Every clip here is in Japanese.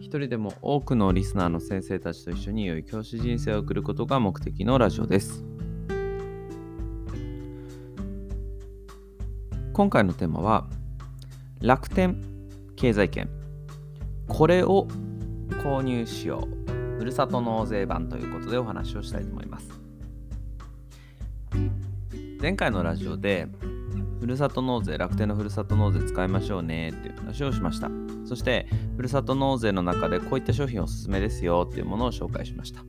一人でも多くのリスナーの先生たちと一緒に良い教師人生を送ることが目的のラジオです。今回のテーマは楽天経済圏これを購入しようふるさと納税版ということでお話をしたいと思います。前回のラジオでふるさと納税、楽天のふるさと納税使いましょうねっていう話をしました。そして、ふるさと納税の中でこういった商品おすすめですよっていうものを紹介しました。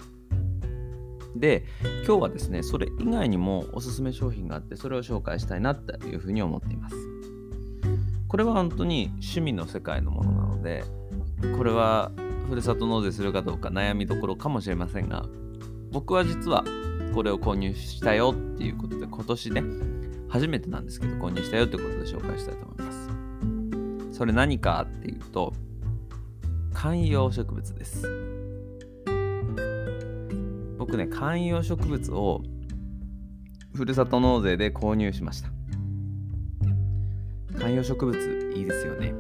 で、今日はですね、それ以外にもおすすめ商品があって、それを紹介したいなっていうふうに思っています。これは本当に趣味の世界のものなので、これはふるさと納税するかどうか悩みどころかもしれませんが、僕は実はこれを購入したよっていうことで、今年ね、初めてなんですけど購入したよということで紹介したいと思います。それ何かっていうと観葉植物です。僕ね観葉植物をふるさと納税で購入しました。観葉植物いいですよね。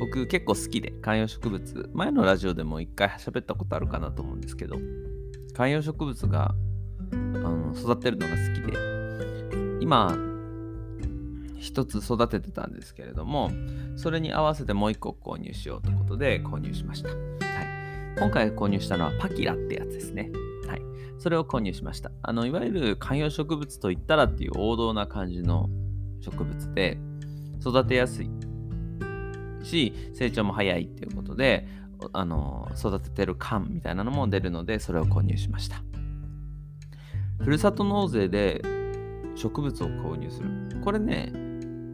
僕結構好きで観葉植物前のラジオでも一回喋ったことあるかなと思うんですけど観葉植物があの育てるのが好きで今一つ育ててたんですけれどもそれに合わせてもう一個購入しようということで購入しました、はい、今回購入したのはパキラってやつですね。はい。それを購入しました。あのいわゆる観葉植物といったらっていう王道な感じの植物で育てやすいし成長も早いっていうことであの育ててる感みたいなのも出るのでそれを購入しました。ふるさと納税で植物を購入する。これね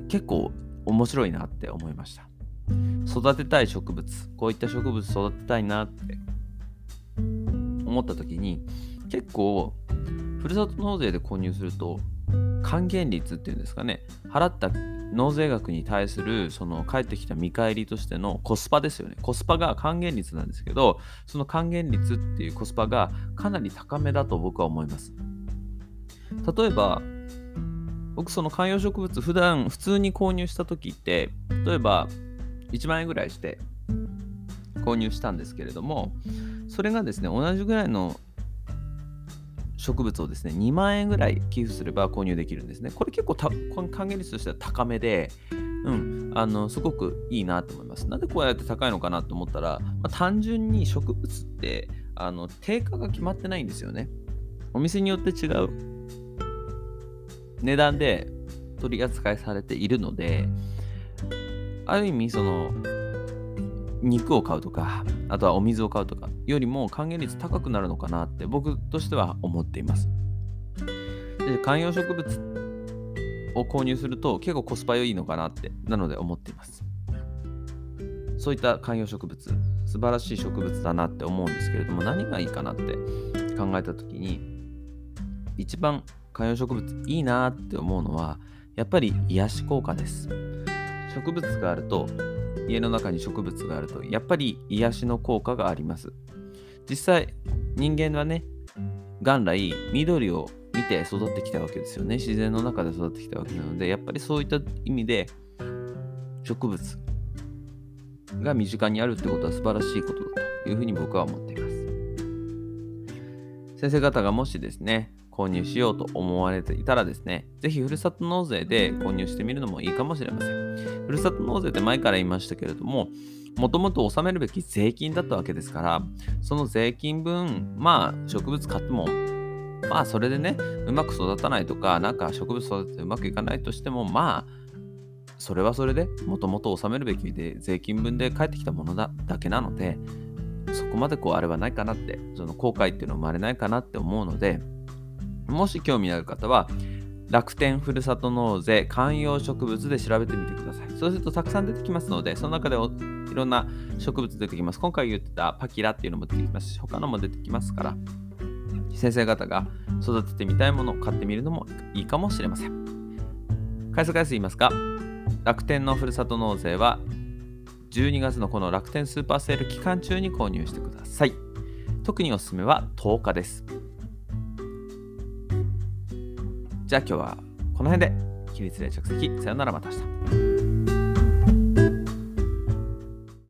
結構面白いなって思いました。育てたい植物こういった植物育てたいなって思った時に結構ふるさと納税で購入すると還元率っていうんですかね払った納税額に対するその返ってきた見返りとしてのコスパですよね。コスパが還元率なんですけどその還元率っていうコスパがかなり高めだと僕は思います。例えば僕その観葉植物普段普通に購入した時って例えば1万円ぐらいして購入したんですけれどもそれがですね同じぐらいの植物をですね2万円ぐらい寄付すれば購入できるんですねこれ結構た還元率としては高めでうん、あのすごくいいなと思います。なんでこうやって高いのかなと思ったら、まあ、単純に植物ってあの定価が決まってないんですよね。お店によって違う値段で取り扱いされているのである意味その肉を買うとかあとはお水を買うとかよりも還元率高くなるのかなって僕としては思っています。で観葉植物を購入すると結構コスパいいのかなってなので思っています。そういった観葉植物素晴らしい植物だなって思うんですけれども何がいいかなって考えた時に一番観葉植物いいなって思うのはやっぱり癒し効果です。植物があると家の中に植物があるとやっぱり癒しの効果があります。実際人間はね元来緑を見て育ってきたわけですよね。自然の中で育ってきたわけなのでやっぱりそういった意味で植物が身近にあるってことは素晴らしいことだというふうに僕は思っています。先生方がもしですね購入しようと思われていたらですね、ぜひふるさと納税で購入してみるのもいいかもしれません。ふるさと納税って前から言いましたけれども、もともと納めるべき税金だったわけですから、その税金分、まあ植物買っても、まあそれでね、うまく育たないとか、なんか植物育ててうまくいかないとしても、まあ、それはそれでもともと納めるべきで税金分で返ってきたものだだけなので、そこまでこうあれはないかなって、その後悔っていうのは生まれないかなって思うので、もし興味のある方は、楽天ふるさと納税観葉植物で調べてみてください。そうするとたくさん出てきますので、その中でいろんな植物出てきます。今回言ってたパキラっていうのも出てきますし、他のも出てきますから、先生方が育ててみたいものを買ってみるのもいいかもしれません。回数回数言いますか、楽天のふるさと納税は12月のこの楽天スーパーセール期間中に購入してください。特におすすめは10日です。じゃあ今日はこの辺で起立で着席さよならまた明日。